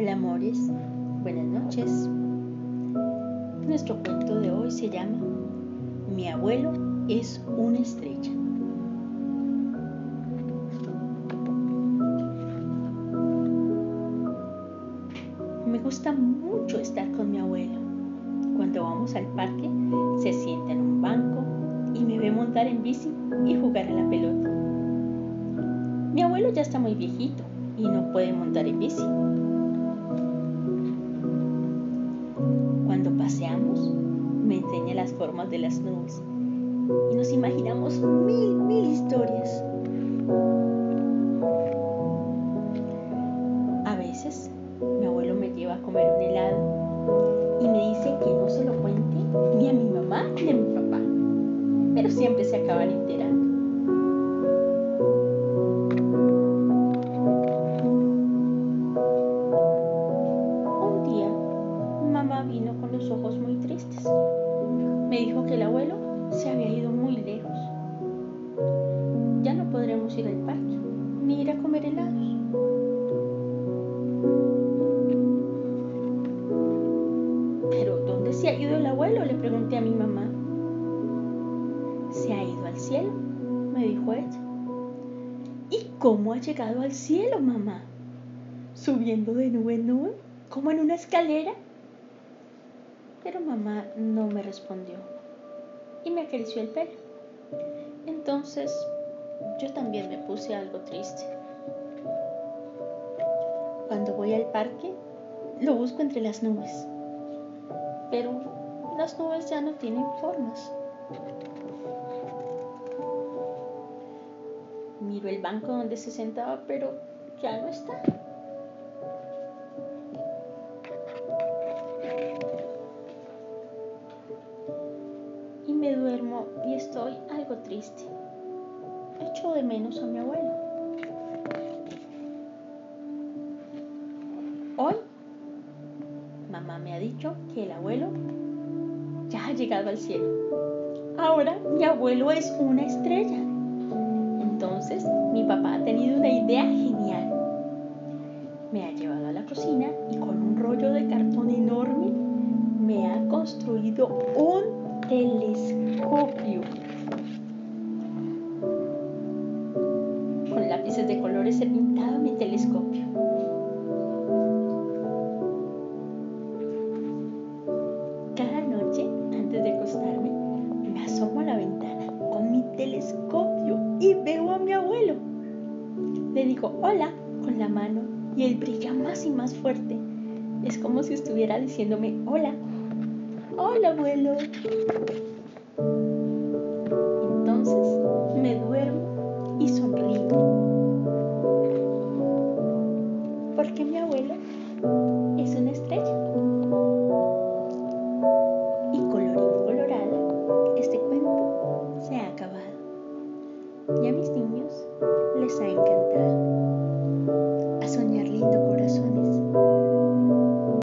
Hola amores, buenas noches. Nuestro cuento de hoy se llama Mi abuelo es una estrella. Me gusta mucho estar con mi abuelo. Cuando vamos al parque, se sienta en un banco y me ve montar en bici y jugar a la pelota. Mi abuelo ya está muy viejito y no puede montar en bici. Paseamos, me enseña las formas de las nubes y nos imaginamos mil, mil historias. A veces, mi abuelo me lleva a comer un helado y me dice que no se lo cuente ni a mi mamá ni a mi papá, pero siempre se acaban enterando. Me dijo que el abuelo se había ido muy lejos. Ya no podremos ir al parque ni ir a comer helados. ¿Pero dónde se ha ido el abuelo? Le pregunté a mi mamá. Se ha ido al cielo, me dijo ella. ¿Y cómo ha llegado al cielo, mamá? ¿Subiendo de nube en nube? ¿Como en una escalera? Pero mamá no me respondió y me acarició el pelo. Entonces yo también me puse algo triste. Cuando voy al parque, lo busco entre las nubes. Pero las nubes ya no tienen formas. Miro el banco donde se sentaba, pero ya no está. Me duermo y estoy algo triste. Echo de menos a mi abuelo. Hoy, mamá me ha dicho que el abuelo ya ha llegado al cielo. Ahora mi abuelo es una estrella. Entonces, mi papá ha tenido una idea genial. Me ha llevado a la cocina y con un rollo de cartón enorme me ha construido un telescopio. Con lápices de colores he pintado mi telescopio. Cada noche, antes de acostarme, me asomo a la ventana con mi telescopio y veo a mi abuelo. Le digo hola con la mano y él brilla más y más fuerte. Es como si estuviera diciéndome hola. Hola, abuelo. Y a mis niños